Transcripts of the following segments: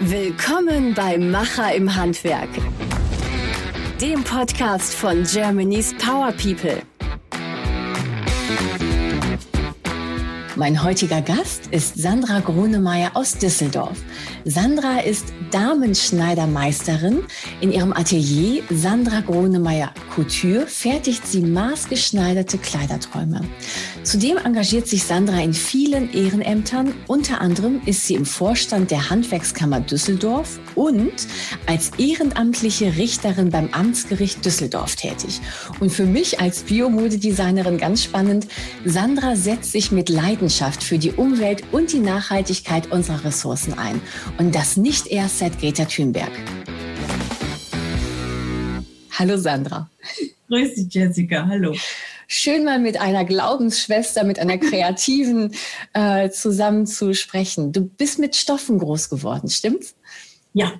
Willkommen bei Macher im Handwerk, dem Podcast von Germany's Power People. Mein heutiger Gast ist Sandra Grunemeyer aus Düsseldorf. Sandra ist Damenschneidermeisterin. In ihrem Atelier Sandra Grunemeyer Couture fertigt sie maßgeschneiderte Kleiderträume. Zudem engagiert sich Sandra in vielen Ehrenämtern. Unter anderem ist sie im Vorstand der Handwerkskammer Düsseldorf und als ehrenamtliche Richterin beim Amtsgericht Düsseldorf tätig. Und für mich als Biomodedesignerin ganz spannend, Sandra setzt sich mit Leidenschaft für die Umwelt und die Nachhaltigkeit unserer Ressourcen ein. Und das nicht erst seit Greta Thunberg. Hallo Sandra. Grüß dich, Jessica. Hallo. Schön mal mit einer Glaubensschwester, mit einer Kreativen äh, zusammen zu sprechen. Du bist mit Stoffen groß geworden, stimmt's? Ja,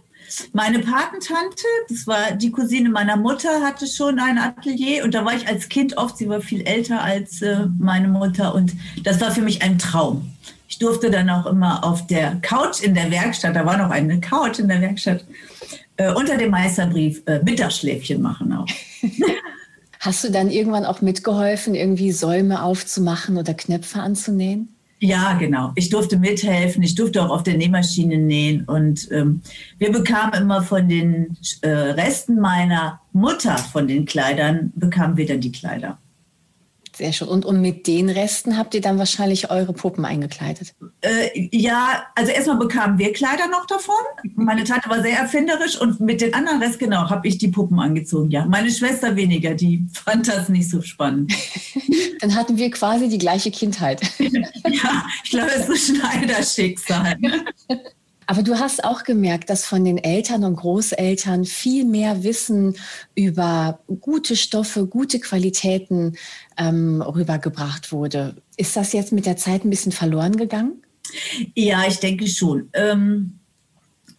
meine Patentante, das war die Cousine meiner Mutter, hatte schon ein Atelier und da war ich als Kind oft, sie war viel älter als äh, meine Mutter und das war für mich ein Traum. Ich durfte dann auch immer auf der Couch in der Werkstatt, da war noch eine Couch in der Werkstatt, äh, unter dem Meisterbrief äh, Mittagsschläfchen machen auch. Hast du dann irgendwann auch mitgeholfen, irgendwie Säume aufzumachen oder Knöpfe anzunähen? Ja, genau. Ich durfte mithelfen. Ich durfte auch auf der Nähmaschine nähen. Und ähm, wir bekamen immer von den äh, Resten meiner Mutter von den Kleidern, bekamen wir dann die Kleider. Sehr schön. Und, und mit den Resten habt ihr dann wahrscheinlich eure Puppen eingekleidet? Äh, ja, also erstmal bekamen wir Kleider noch davon. Meine Tante war sehr erfinderisch und mit den anderen Rest, genau, habe ich die Puppen angezogen. Ja, meine Schwester weniger, die fand das nicht so spannend. dann hatten wir quasi die gleiche Kindheit. ja, ich glaube, es ist so Schneiderschicksal. Aber du hast auch gemerkt, dass von den Eltern und Großeltern viel mehr Wissen über gute Stoffe, gute Qualitäten ähm, rübergebracht wurde. Ist das jetzt mit der Zeit ein bisschen verloren gegangen? Ja, ich denke schon. Ähm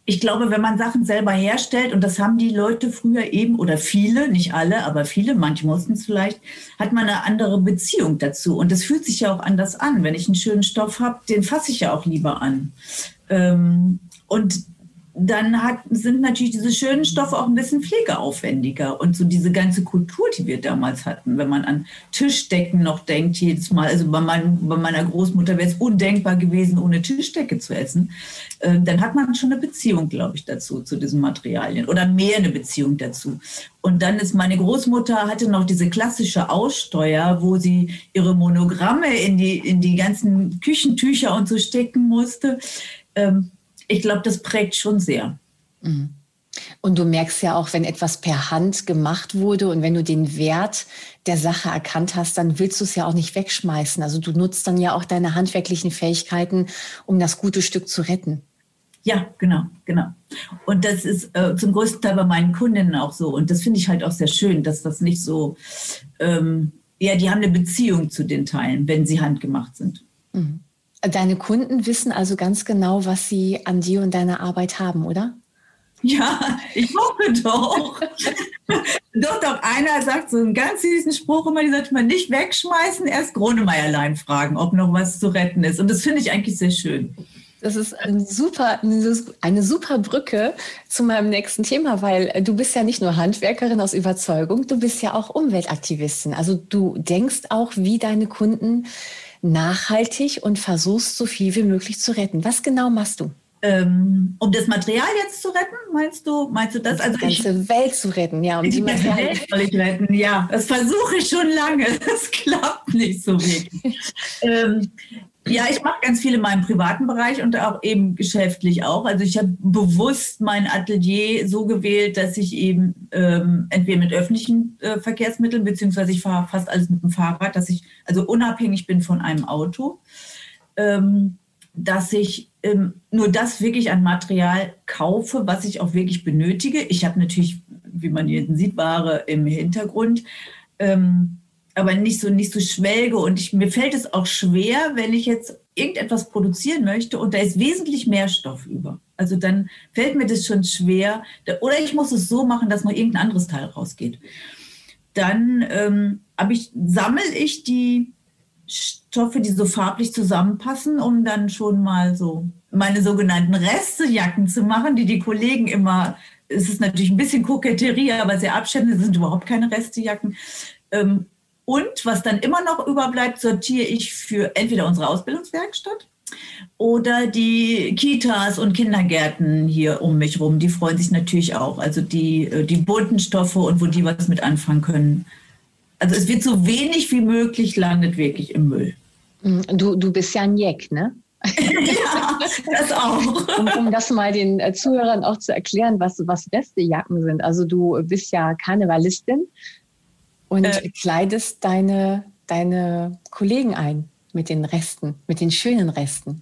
ich glaube, wenn man Sachen selber herstellt, und das haben die Leute früher eben, oder viele, nicht alle, aber viele, manche mussten es vielleicht, hat man eine andere Beziehung dazu. Und das fühlt sich ja auch anders an. Wenn ich einen schönen Stoff habe, den fasse ich ja auch lieber an. Ähm, und dann hat, sind natürlich diese schönen Stoffe auch ein bisschen pflegeaufwendiger. Und so diese ganze Kultur, die wir damals hatten, wenn man an Tischdecken noch denkt, jedes Mal, also bei, mein, bei meiner Großmutter wäre es undenkbar gewesen, ohne Tischdecke zu essen, äh, dann hat man schon eine Beziehung, glaube ich, dazu, zu diesen Materialien oder mehr eine Beziehung dazu. Und dann ist meine Großmutter hatte noch diese klassische Aussteuer, wo sie ihre Monogramme in die, in die ganzen Küchentücher und so stecken musste. Ähm, ich glaube, das prägt schon sehr. Mhm. Und du merkst ja auch, wenn etwas per Hand gemacht wurde und wenn du den Wert der Sache erkannt hast, dann willst du es ja auch nicht wegschmeißen. Also du nutzt dann ja auch deine handwerklichen Fähigkeiten, um das gute Stück zu retten. Ja, genau, genau. Und das ist äh, zum größten Teil bei meinen Kundinnen auch so. Und das finde ich halt auch sehr schön, dass das nicht so, ähm, ja, die haben eine Beziehung zu den Teilen, wenn sie handgemacht sind. Mhm. Deine Kunden wissen also ganz genau, was sie an dir und deiner Arbeit haben, oder? Ja, ich hoffe doch. doch, doch, einer sagt so einen ganz süßen Spruch immer, die sollte man nicht wegschmeißen, erst Gronemeierlein fragen, ob noch was zu retten ist. Und das finde ich eigentlich sehr schön. Das ist eine super, eine super Brücke zu meinem nächsten Thema, weil du bist ja nicht nur Handwerkerin aus Überzeugung, du bist ja auch Umweltaktivistin. Also du denkst auch, wie deine Kunden nachhaltig und versuchst so viel wie möglich zu retten. Was genau machst du? Ähm, um das Material jetzt zu retten, meinst du? Meinst du das? Also die ganze ich, Welt zu retten, ja, um die, die Materialien. Welt soll ich retten, ja. Das versuche ich schon lange. Das klappt nicht so wirklich. ähm, ja, ich mache ganz viel in meinem privaten Bereich und auch eben geschäftlich auch. Also ich habe bewusst mein Atelier so gewählt, dass ich eben ähm, entweder mit öffentlichen äh, Verkehrsmitteln, beziehungsweise ich fahre fast alles mit dem Fahrrad, dass ich also unabhängig bin von einem Auto, ähm, dass ich ähm, nur das wirklich an Material kaufe, was ich auch wirklich benötige. Ich habe natürlich, wie man hier sieht, Ware im Hintergrund. Ähm, aber nicht so, nicht so schwelge. Und ich, mir fällt es auch schwer, wenn ich jetzt irgendetwas produzieren möchte und da ist wesentlich mehr Stoff über. Also dann fällt mir das schon schwer. Oder ich muss es so machen, dass nur irgendein anderes Teil rausgeht. Dann ähm, ich, sammle ich die Stoffe, die so farblich zusammenpassen, um dann schon mal so meine sogenannten Restejacken zu machen, die die Kollegen immer, es ist natürlich ein bisschen Koketterie, aber sehr abschätzend, sind überhaupt keine Restejacken. Ähm, und was dann immer noch überbleibt, sortiere ich für entweder unsere Ausbildungswerkstatt oder die Kitas und Kindergärten hier um mich rum. Die freuen sich natürlich auch. Also die, äh, die bunten Stoffe und wo die was mit anfangen können. Also es wird so wenig wie möglich landet wirklich im Müll. Mhm. Du, du bist ja ein Jeck, ne? ja, das auch. Um, um, das mal den äh, Zuhörern auch zu erklären, was, was Westejacken sind. Also du bist ja Karnevalistin und äh, kleidest deine, deine Kollegen ein mit den Resten, mit den schönen Resten.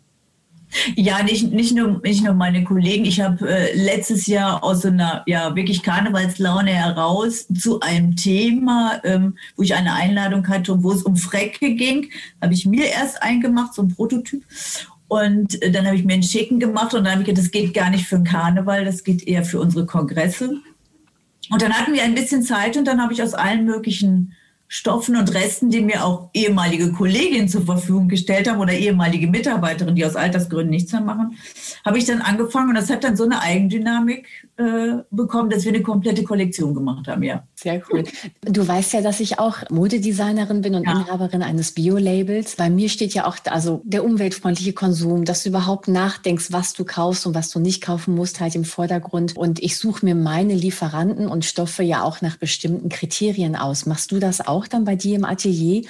Ja, nicht, nicht, nur, nicht nur meine Kollegen. Ich habe äh, letztes Jahr aus so einer ja, wirklich Karnevalslaune heraus zu einem Thema, ähm, wo ich eine Einladung hatte und wo es um Frecke ging, habe ich mir erst eingemacht, so ein Prototyp. Und äh, dann habe ich mir einen Schicken gemacht und dann habe ich gedacht, das geht gar nicht für den Karneval, das geht eher für unsere Kongresse. Und dann hatten wir ein bisschen Zeit und dann habe ich aus allen möglichen Stoffen und Resten, die mir auch ehemalige Kolleginnen zur Verfügung gestellt haben oder ehemalige Mitarbeiterinnen, die aus Altersgründen nichts mehr machen, habe ich dann angefangen und das hat dann so eine Eigendynamik äh, bekommen, dass wir eine komplette Kollektion gemacht haben, ja. Sehr cool. Du weißt ja, dass ich auch Modedesignerin bin und ja. Inhaberin eines Bio-Labels. Bei mir steht ja auch also der umweltfreundliche Konsum, dass du überhaupt nachdenkst, was du kaufst und was du nicht kaufen musst, halt im Vordergrund. Und ich suche mir meine Lieferanten und Stoffe ja auch nach bestimmten Kriterien aus. Machst du das auch dann bei dir im Atelier?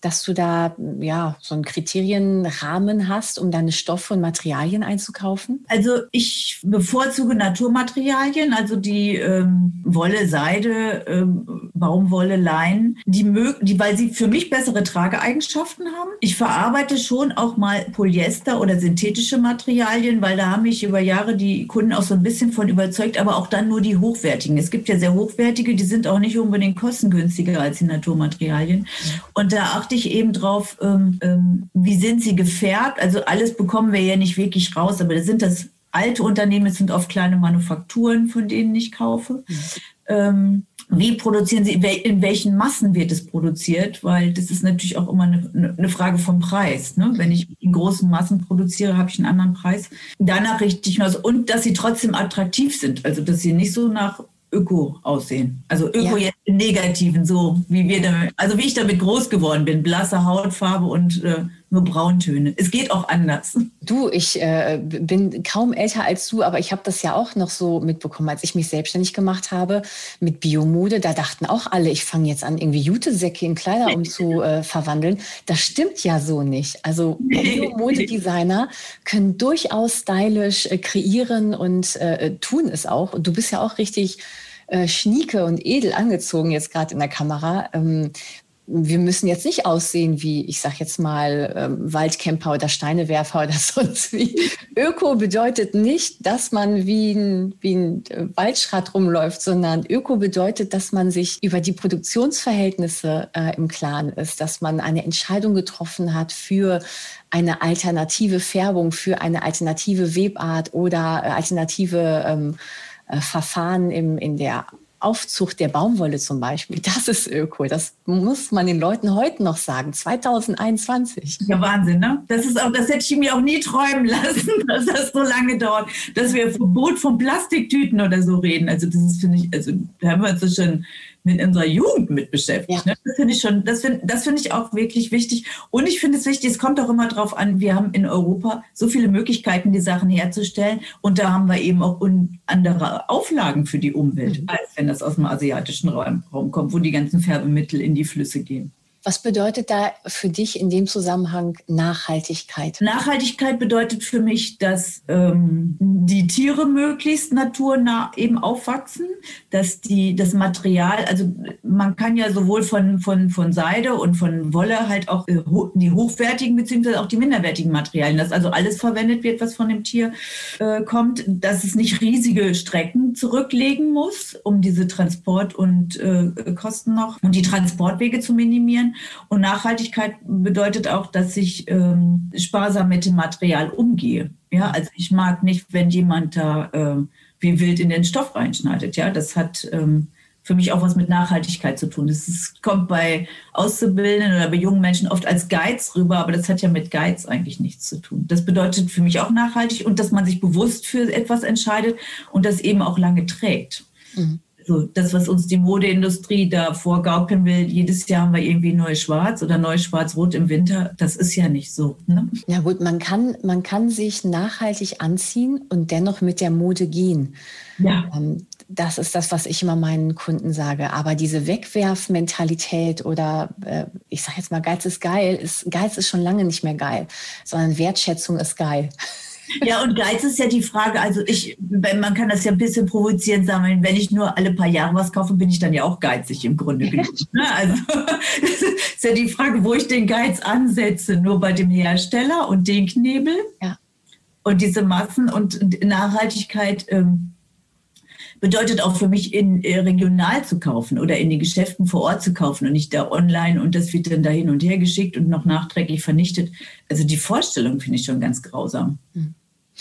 Dass du da ja so einen Kriterienrahmen hast, um deine Stoffe und Materialien einzukaufen? Also ich bevorzuge Naturmaterialien, also die ähm, Wolle, Seide, ähm, Baumwolle, Lein, die, die, weil sie für mich bessere Trageeigenschaften haben. Ich verarbeite schon auch mal Polyester oder synthetische Materialien, weil da haben mich über Jahre die Kunden auch so ein bisschen von überzeugt, aber auch dann nur die hochwertigen. Es gibt ja sehr hochwertige, die sind auch nicht unbedingt kostengünstiger als die Naturmaterialien. Und da achte ich eben drauf, ähm, ähm, wie sind sie gefärbt. Also alles bekommen wir ja nicht wirklich raus, aber das sind das alte Unternehmen, es sind oft kleine Manufakturen, von denen ich kaufe. Mhm. Ähm, wie produzieren Sie, in welchen Massen wird es produziert? Weil das ist natürlich auch immer eine, eine Frage vom Preis. Ne? Wenn ich in großen Massen produziere, habe ich einen anderen Preis. Danach richte ich mich aus. Und dass sie trotzdem attraktiv sind. Also, dass sie nicht so nach Öko aussehen. Also Öko ja. jetzt im Negativen, so wie wir damit, also wie ich damit groß geworden bin, blasse Hautfarbe und äh, nur Brauntöne. Es geht auch anders. Du, ich äh, bin kaum älter als du, aber ich habe das ja auch noch so mitbekommen, als ich mich selbstständig gemacht habe mit Biomode. Da dachten auch alle, ich fange jetzt an, irgendwie Jutesäcke in Kleider umzu äh. Das stimmt ja so nicht. Also Biomodedesigner können durchaus stylisch äh, kreieren und äh, tun es auch. Und du bist ja auch richtig äh, schnieke und edel angezogen jetzt gerade in der Kamera. Ähm, wir müssen jetzt nicht aussehen wie, ich sag jetzt mal, ähm, Waldcamper oder Steinewerfer oder sonst wie. Öko bedeutet nicht, dass man wie ein, wie ein äh, Waldschrat rumläuft, sondern Öko bedeutet, dass man sich über die Produktionsverhältnisse äh, im Klaren ist, dass man eine Entscheidung getroffen hat für eine alternative Färbung, für eine alternative Webart oder äh, alternative ähm, äh, Verfahren im, in der Aufzucht der Baumwolle zum Beispiel, das ist Öko. Das muss man den Leuten heute noch sagen, 2021. Ja, Wahnsinn, ne? Das ist auch, das hätte ich mir auch nie träumen lassen, dass das so lange dauert, dass wir Verbot von Plastiktüten oder so reden. Also das ist, finde ich, also da haben wir uns schon mit unserer Jugend mit beschäftigt. Ja. Ne? Das finde ich schon, das finde das finde ich auch wirklich wichtig. Und ich finde es wichtig, es kommt auch immer darauf an, wir haben in Europa so viele Möglichkeiten, die Sachen herzustellen. Und da haben wir eben auch andere Auflagen für die Umwelt, mhm. als wenn das aus dem asiatischen Raum, Raum kommt, wo die ganzen Färbemittel in die Flüsse gehen. Was bedeutet da für dich in dem Zusammenhang Nachhaltigkeit? Nachhaltigkeit bedeutet für mich, dass ähm, die Tiere möglichst naturnah eben aufwachsen, dass die, das Material, also man kann ja sowohl von, von, von Seide und von Wolle halt auch äh, die hochwertigen beziehungsweise auch die minderwertigen Materialien, dass also alles verwendet wird, was von dem Tier äh, kommt, dass es nicht riesige Strecken zurücklegen muss, um diese Transport- und äh, Kosten noch und die Transportwege zu minimieren. Und Nachhaltigkeit bedeutet auch, dass ich ähm, sparsam mit dem Material umgehe. Ja, also ich mag nicht, wenn jemand da äh, wie wild in den Stoff reinschneidet. Ja, das hat ähm, für mich auch was mit Nachhaltigkeit zu tun. Das ist, kommt bei Auszubildenden oder bei jungen Menschen oft als Geiz rüber, aber das hat ja mit Geiz eigentlich nichts zu tun. Das bedeutet für mich auch nachhaltig und dass man sich bewusst für etwas entscheidet und das eben auch lange trägt. Mhm. Das, was uns die Modeindustrie da vorgaukeln will, jedes Jahr haben wir irgendwie neues Schwarz oder neues Schwarz-Rot im Winter, das ist ja nicht so. Ne? Ja gut, man kann, man kann sich nachhaltig anziehen und dennoch mit der Mode gehen. Ja. Ähm, das ist das, was ich immer meinen Kunden sage. Aber diese Wegwerfmentalität oder äh, ich sage jetzt mal, Geiz ist geil, ist, Geiz ist schon lange nicht mehr geil, sondern Wertschätzung ist geil. Ja, und Geiz ist ja die Frage, also ich, man kann das ja ein bisschen provozierend sagen, wenn ich nur alle paar Jahre was kaufe, bin ich dann ja auch geizig im Grunde genommen. Ne? Also das ist ja die Frage, wo ich den Geiz ansetze, nur bei dem Hersteller und den Knebel. Ja. Und diese Massen und Nachhaltigkeit ähm, bedeutet auch für mich, in äh, regional zu kaufen oder in den Geschäften vor Ort zu kaufen und nicht da online und das wird dann da hin und her geschickt und noch nachträglich vernichtet. Also die Vorstellung finde ich schon ganz grausam. Hm.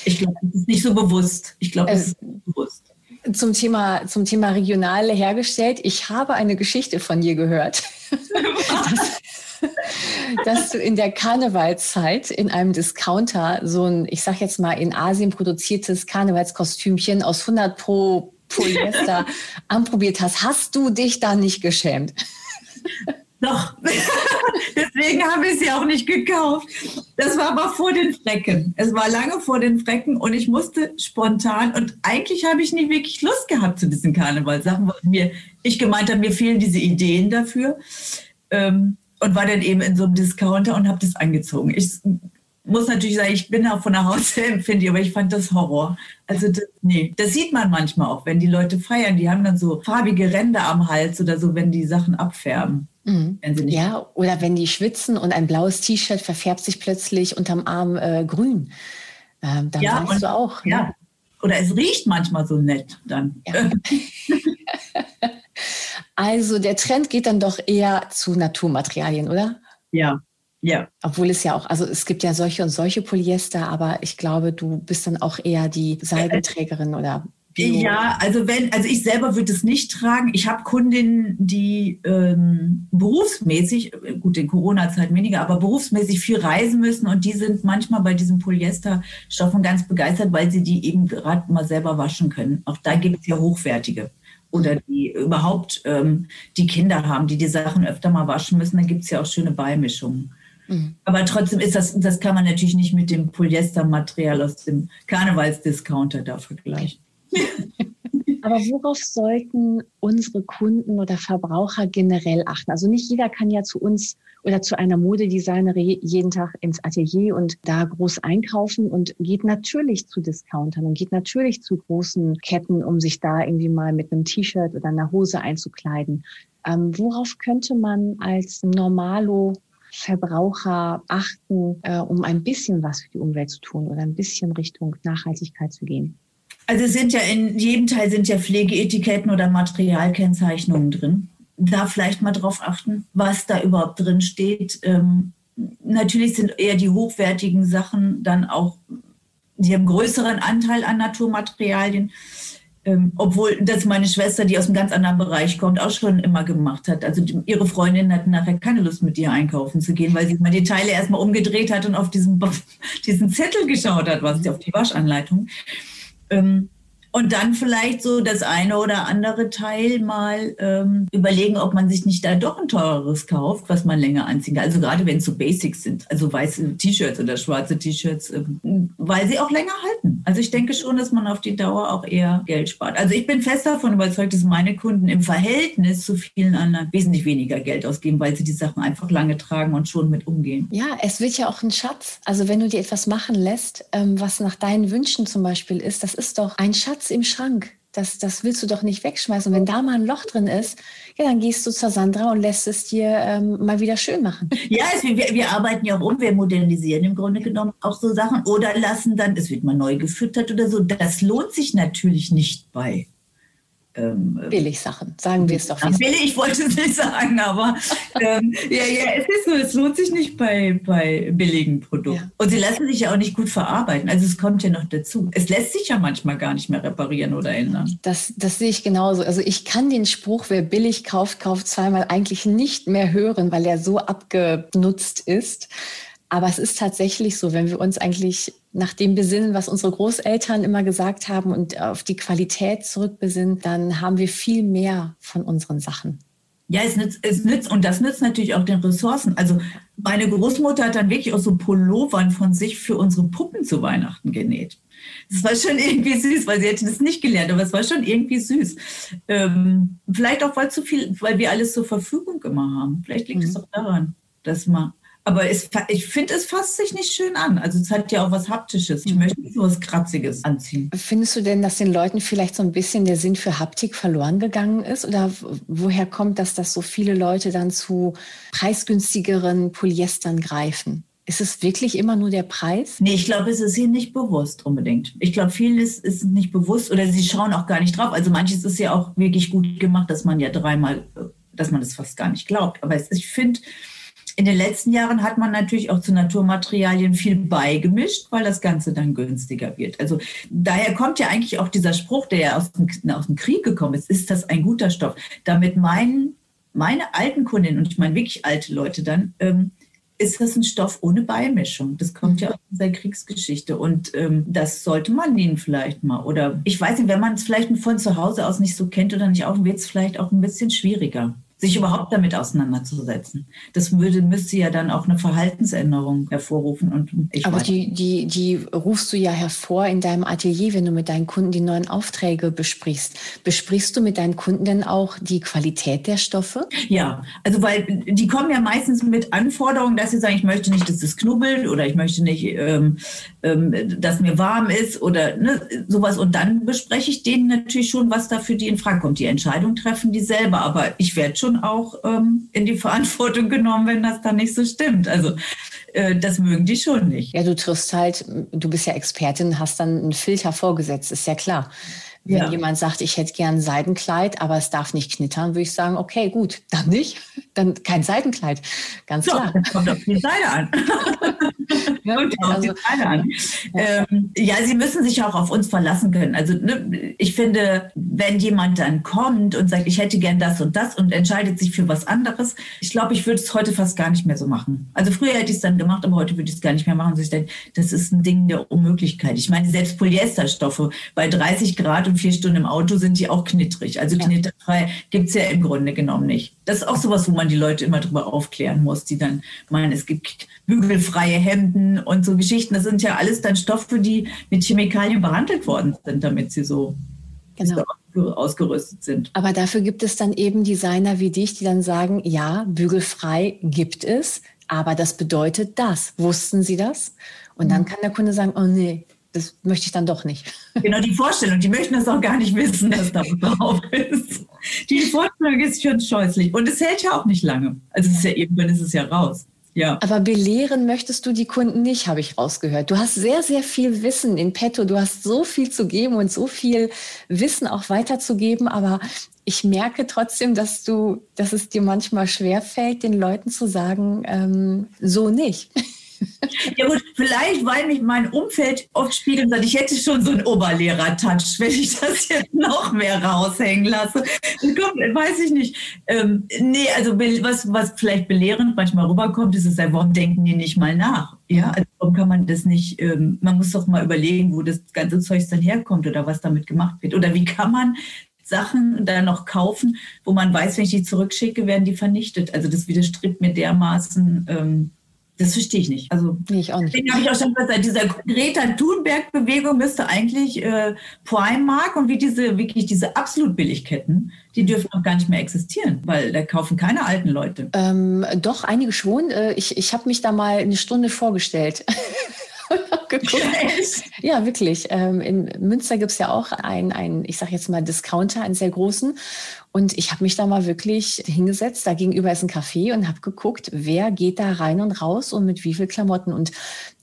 Ich glaube, das ist nicht so bewusst. Ich glaube, das ist nicht bewusst. Zum Thema, zum Thema regional hergestellt. Ich habe eine Geschichte von dir gehört. dass, dass du in der Karnevalszeit in einem Discounter so ein, ich sag jetzt mal, in Asien produziertes Karnevalskostümchen aus 100 pro Polyester anprobiert hast, hast du dich da nicht geschämt? Doch, deswegen habe ich sie auch nicht gekauft. Das war aber vor den Frecken. Es war lange vor den Frecken und ich musste spontan und eigentlich habe ich nie wirklich Lust gehabt zu diesen Karnevalsachen, weil mir, ich gemeint habe, mir fehlen diese Ideen dafür. Ähm, und war dann eben in so einem Discounter und habe das angezogen. Ich muss natürlich sagen, ich bin auch von der Haus her empfindlich, aber ich fand das Horror. Also das, nee, das sieht man manchmal auch, wenn die Leute feiern. Die haben dann so farbige Ränder am Hals oder so, wenn die Sachen abfärben. Mhm. ja, oder wenn die schwitzen und ein blaues T-Shirt verfärbt sich plötzlich unterm Arm äh, grün. Ähm, dann ja, und, du auch. Ne? Ja. Oder es riecht manchmal so nett dann. Ja. also der Trend geht dann doch eher zu Naturmaterialien, oder? Ja, ja. Obwohl es ja auch, also es gibt ja solche und solche Polyester, aber ich glaube, du bist dann auch eher die Seidenträgerin oder Bio. Ja, also wenn, also ich selber würde es nicht tragen. Ich habe Kundinnen, die ähm, berufsmäßig, gut, in Corona-Zeit weniger, aber berufsmäßig viel reisen müssen und die sind manchmal bei diesen Polyesterstoffen ganz begeistert, weil sie die eben gerade mal selber waschen können. Auch da gibt es ja hochwertige oder die überhaupt ähm, die Kinder haben, die die Sachen öfter mal waschen müssen, dann gibt es ja auch schöne Beimischungen. Mhm. Aber trotzdem ist das, das kann man natürlich nicht mit dem Polyestermaterial aus dem Karnevalsdiscounter da vergleichen. Aber worauf sollten unsere Kunden oder Verbraucher generell achten? Also nicht jeder kann ja zu uns oder zu einer Modedesignerin jeden Tag ins Atelier und da groß einkaufen und geht natürlich zu Discountern und geht natürlich zu großen Ketten, um sich da irgendwie mal mit einem T-Shirt oder einer Hose einzukleiden. Ähm, worauf könnte man als Normalo Verbraucher achten, äh, um ein bisschen was für die Umwelt zu tun oder ein bisschen Richtung Nachhaltigkeit zu gehen? Also sind ja in jedem Teil sind ja Pflegeetiketten oder Materialkennzeichnungen drin. Da vielleicht mal drauf achten, was da überhaupt drin steht. Ähm, natürlich sind eher die hochwertigen Sachen dann auch, die haben größeren Anteil an Naturmaterialien. Ähm, obwohl das meine Schwester, die aus einem ganz anderen Bereich kommt, auch schon immer gemacht hat. Also die, ihre Freundin hat nachher keine Lust mit ihr einkaufen zu gehen, weil sie mal die Teile erstmal umgedreht hat und auf diesen, diesen Zettel geschaut hat, was auf die Waschanleitung. Ähm, und dann vielleicht so das eine oder andere Teil mal ähm, überlegen, ob man sich nicht da doch ein teureres kauft, was man länger anziehen kann. Also gerade wenn es so Basics sind, also weiße T-Shirts oder schwarze T-Shirts, ähm, weil sie auch länger halten. Also ich denke schon, dass man auf die Dauer auch eher Geld spart. Also ich bin fest davon überzeugt, dass meine Kunden im Verhältnis zu vielen anderen wesentlich weniger Geld ausgeben, weil sie die Sachen einfach lange tragen und schon mit umgehen. Ja, es wird ja auch ein Schatz. Also wenn du dir etwas machen lässt, ähm, was nach deinen Wünschen zum Beispiel ist, das ist doch ein Schatz Schatz im Schrank. Das, das willst du doch nicht wegschmeißen. Und wenn da mal ein Loch drin ist, ja, dann gehst du zur Sandra und lässt es dir ähm, mal wieder schön machen. Ja, es, wir, wir arbeiten ja auch um, wir modernisieren im Grunde genommen auch so Sachen oder lassen dann, es wird mal neu gefüttert oder so. Das lohnt sich natürlich nicht bei ähm, Billigsachen, sagen wir es doch. Billig, ich wollte es nicht sagen, aber ähm, ja, ja, es ist so, es lohnt sich nicht bei, bei billigen Produkten. Ja. Und sie lassen sich ja auch nicht gut verarbeiten. Also es kommt ja noch dazu. Es lässt sich ja manchmal gar nicht mehr reparieren oder ändern. Das, das sehe ich genauso. Also ich kann den Spruch, wer billig kauft, kauft zweimal eigentlich nicht mehr hören, weil er so abgenutzt ist. Aber es ist tatsächlich so, wenn wir uns eigentlich nach dem besinnen, was unsere Großeltern immer gesagt haben und auf die Qualität zurückbesinnen, dann haben wir viel mehr von unseren Sachen. Ja, es nützt, es nützt, und das nützt natürlich auch den Ressourcen. Also meine Großmutter hat dann wirklich auch so Pullovern von sich für unsere Puppen zu Weihnachten genäht. Das war schon irgendwie süß, weil sie hätte das nicht gelernt, aber es war schon irgendwie süß. Ähm, vielleicht auch, weil zu viel, weil wir alles zur Verfügung immer haben. Vielleicht liegt es mhm. auch daran, dass man aber es, ich finde, es fasst sich nicht schön an. Also es hat ja auch was Haptisches. Ich mhm. möchte nicht so was Kratziges anziehen. Findest du denn, dass den Leuten vielleicht so ein bisschen der Sinn für Haptik verloren gegangen ist? Oder woher kommt das, dass so viele Leute dann zu preisgünstigeren Polyestern greifen? Ist es wirklich immer nur der Preis? Nee, ich glaube, es ist ihnen nicht bewusst unbedingt. Ich glaube, vieles ist nicht bewusst oder sie schauen auch gar nicht drauf. Also manches ist ja auch wirklich gut gemacht, dass man ja dreimal, dass man das fast gar nicht glaubt. Aber es, ich finde, in den letzten Jahren hat man natürlich auch zu Naturmaterialien viel beigemischt, weil das Ganze dann günstiger wird. Also daher kommt ja eigentlich auch dieser Spruch, der ja aus dem, aus dem Krieg gekommen ist, ist das ein guter Stoff? Damit meinen meine alten Kundinnen, und ich meine wirklich alte Leute dann, ähm, ist das ein Stoff ohne Beimischung. Das kommt ja aus der Kriegsgeschichte und ähm, das sollte man ihnen vielleicht mal. Oder ich weiß nicht, wenn man es vielleicht von zu Hause aus nicht so kennt oder nicht auch, wird es vielleicht auch ein bisschen schwieriger sich überhaupt damit auseinanderzusetzen. Das würde, müsste ja dann auch eine Verhaltensänderung hervorrufen. Und ich Aber die, die, die rufst du ja hervor in deinem Atelier, wenn du mit deinen Kunden die neuen Aufträge besprichst. Besprichst du mit deinen Kunden denn auch die Qualität der Stoffe? Ja, also weil die kommen ja meistens mit Anforderungen, dass sie sagen, ich möchte nicht, dass es knubbelt oder ich möchte nicht, ähm, ähm, dass mir warm ist oder ne, sowas. Und dann bespreche ich denen natürlich schon, was da für die in Frage kommt. Die Entscheidung treffen die selber, aber ich werde schon schon auch ähm, in die Verantwortung genommen, wenn das dann nicht so stimmt. Also äh, das mögen die schon nicht. Ja, du triffst halt, du bist ja Expertin, hast dann einen Filter vorgesetzt, ist ja klar. Wenn ja. jemand sagt, ich hätte gern ein Seidenkleid, aber es darf nicht knittern, würde ich sagen, okay, gut, dann nicht, dann kein Seidenkleid. Ganz so, klar. Das kommt auf die Seide an. ja, also, an. Ja. Ähm, ja, sie müssen sich auch auf uns verlassen können. Also ne, ich finde, wenn jemand dann kommt und sagt, ich hätte gern das und das und entscheidet sich für was anderes, ich glaube, ich würde es heute fast gar nicht mehr so machen. Also früher hätte ich es dann gemacht, aber heute würde ich es gar nicht mehr machen. Also ich denke, das ist ein Ding der Unmöglichkeit. Ich meine, selbst Polyesterstoffe bei 30 Grad und vier Stunden im Auto sind die auch knittrig. Also ja. knitterfrei gibt es ja im Grunde genommen nicht. Das ist auch sowas, wo man die Leute immer drüber aufklären muss, die dann meinen, es gibt bügelfreie Hemden und so Geschichten. Das sind ja alles dann Stoffe, die mit Chemikalien behandelt worden sind, damit sie so genau. ausgerüstet sind. Aber dafür gibt es dann eben Designer wie dich, die dann sagen, ja, bügelfrei gibt es, aber das bedeutet das. Wussten Sie das? Und dann mhm. kann der Kunde sagen, oh nee, das möchte ich dann doch nicht. Genau, die Vorstellung, die möchten das auch gar nicht wissen, dass da drauf ist. Die Vorstellung ist schon scheußlich. Und es hält ja auch nicht lange. Also es ist ja irgendwann ist es ja raus. Ja. Aber belehren möchtest du die Kunden nicht, habe ich rausgehört. Du hast sehr, sehr viel Wissen in petto. Du hast so viel zu geben und so viel Wissen auch weiterzugeben. Aber ich merke trotzdem, dass du, dass es dir manchmal schwerfällt, den Leuten zu sagen, ähm, so nicht. Ja gut, vielleicht, weil mich mein Umfeld oft spiegelt sagt, ich hätte schon so einen Oberlehrer-Touch, wenn ich das jetzt noch mehr raushängen lasse. Kommt, weiß ich nicht. Ähm, nee, also was, was vielleicht belehrend manchmal rüberkommt, ist es, warum denken die nicht mal nach? Ja, also warum kann man das nicht, ähm, man muss doch mal überlegen, wo das ganze Zeug dann herkommt oder was damit gemacht wird. Oder wie kann man Sachen da noch kaufen, wo man weiß, wenn ich die zurückschicke, werden die vernichtet. Also das widerstrebt mir dermaßen, ähm, das verstehe ich nicht. Also nee, ich auch nicht. Deswegen habe ich auch schon gesagt, dieser Greta Thunberg-Bewegung müsste eigentlich äh, Primark und wie diese wirklich diese absolut Billigketten, die dürfen auch gar nicht mehr existieren, weil da kaufen keine alten Leute. Ähm, doch, einige schon. Äh, ich ich habe mich da mal eine Stunde vorgestellt. geguckt. Ja, wirklich. Ähm, in Münster gibt es ja auch einen, einen ich sage jetzt mal, Discounter, einen sehr großen. Und ich habe mich da mal wirklich hingesetzt. Da gegenüber ist ein Café und habe geguckt, wer geht da rein und raus und mit wie viel Klamotten. Und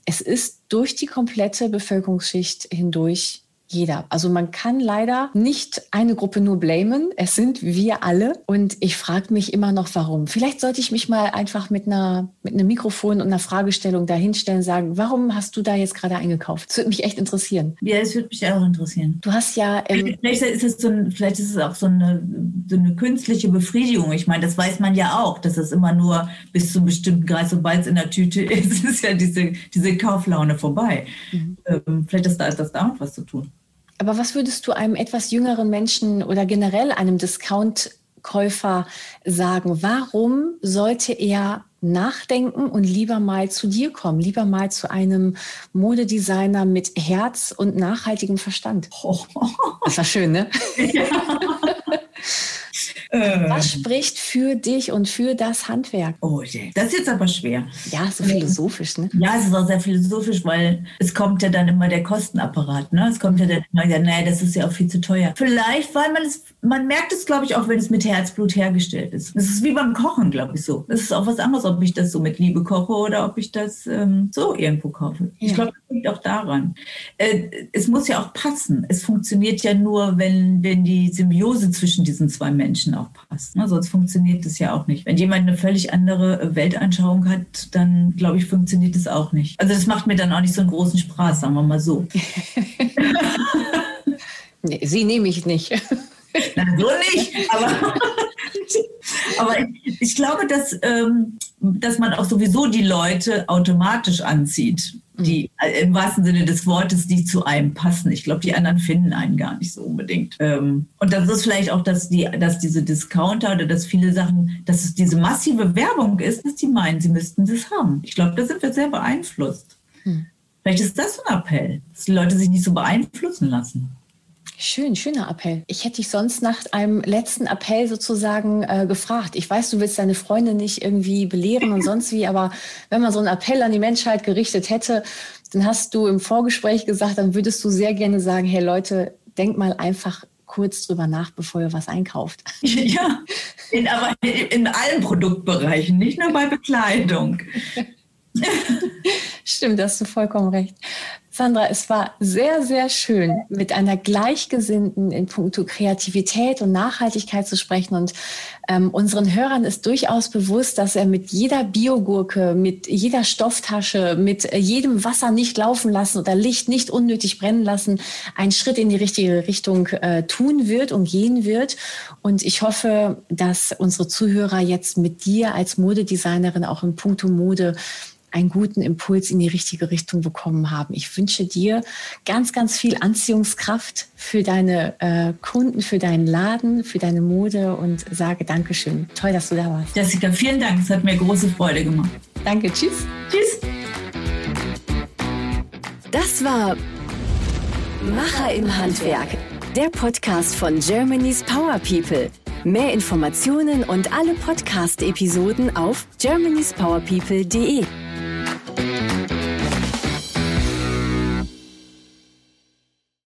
es ist durch die komplette Bevölkerungsschicht hindurch jeder. Also man kann leider nicht eine Gruppe nur blamen. Es sind wir alle. Und ich frage mich immer noch, warum. Vielleicht sollte ich mich mal einfach mit einer mit einem Mikrofon und einer Fragestellung dahinstellen, sagen, warum hast du da jetzt gerade eingekauft? Das würde mich echt interessieren. Ja, das würde mich auch interessieren. Du hast ja. Ähm, vielleicht ist es so ein, vielleicht ist es auch so eine, so eine künstliche Befriedigung. Ich meine, das weiß man ja auch, dass es immer nur bis zu einem bestimmten Grad, sobald es in der Tüte ist, ist ja diese, diese Kauflaune vorbei. Mhm. Ähm, vielleicht ist das, das damit was zu tun. Aber was würdest du einem etwas jüngeren Menschen oder generell einem Discount-Käufer sagen? Warum sollte er nachdenken und lieber mal zu dir kommen, lieber mal zu einem Modedesigner mit Herz und nachhaltigem Verstand? Oh. Das war schön, ne? Ja. Äh. Was spricht für dich und für das Handwerk? Oh je, das ist jetzt aber schwer. Ja, so philosophisch, ne? Ja, es ist auch sehr philosophisch, weil es kommt ja dann immer der Kostenapparat, ne? Es kommt ja dann immer, ja, nee, das ist ja auch viel zu teuer. Vielleicht, weil man es, man merkt es, glaube ich, auch, wenn es mit Herzblut hergestellt ist. Das ist wie beim Kochen, glaube ich, so. Das ist auch was anderes, ob ich das so mit Liebe koche oder ob ich das ähm, so irgendwo kaufe. Ja. Ich glaube, liegt auch daran. Äh, es muss ja auch passen. Es funktioniert ja nur, wenn, wenn die Symbiose zwischen diesen zwei Menschen auch passt. Ne? Sonst funktioniert das ja auch nicht. Wenn jemand eine völlig andere Weltanschauung hat, dann glaube ich, funktioniert das auch nicht. Also das macht mir dann auch nicht so einen großen Spaß, sagen wir mal so. nee, sie nehme ich nicht. Na, so nicht, aber, aber ich, ich, glaube, dass, ähm, dass man auch sowieso die Leute automatisch anzieht die äh, im wahrsten Sinne des Wortes, die zu einem passen. Ich glaube, die anderen finden einen gar nicht so unbedingt. Ähm, und das ist vielleicht auch, dass, die, dass diese Discounter oder dass viele Sachen, dass es diese massive Werbung ist, dass die meinen, sie müssten das haben. Ich glaube, da sind wir sehr beeinflusst. Hm. Vielleicht ist das ein Appell, dass die Leute sich nicht so beeinflussen lassen. Schön, schöner Appell. Ich hätte dich sonst nach einem letzten Appell sozusagen äh, gefragt. Ich weiß, du willst deine Freunde nicht irgendwie belehren und sonst wie, aber wenn man so einen Appell an die Menschheit gerichtet hätte, dann hast du im Vorgespräch gesagt, dann würdest du sehr gerne sagen, hey Leute, denkt mal einfach kurz drüber nach, bevor ihr was einkauft. Ja, in, aber in allen Produktbereichen, nicht nur bei Bekleidung. Stimmt, da hast du vollkommen recht. Sandra, es war sehr, sehr schön, mit einer Gleichgesinnten in puncto Kreativität und Nachhaltigkeit zu sprechen. Und ähm, unseren Hörern ist durchaus bewusst, dass er mit jeder Biogurke, mit jeder Stofftasche, mit jedem Wasser nicht laufen lassen oder Licht nicht unnötig brennen lassen, einen Schritt in die richtige Richtung äh, tun wird und gehen wird. Und ich hoffe, dass unsere Zuhörer jetzt mit dir als Modedesignerin auch in puncto Mode einen guten Impuls in die richtige Richtung bekommen haben. Ich wünsche dir ganz, ganz viel Anziehungskraft für deine äh, Kunden, für deinen Laden, für deine Mode und sage Dankeschön. Toll, dass du da warst. Jessica, vielen Dank. Es hat mir große Freude gemacht. Danke. Tschüss. Tschüss. Das war Macher im Handwerk, der Podcast von Germany's Power People. Mehr Informationen und alle Podcast-Episoden auf germanyspowerpeople.de.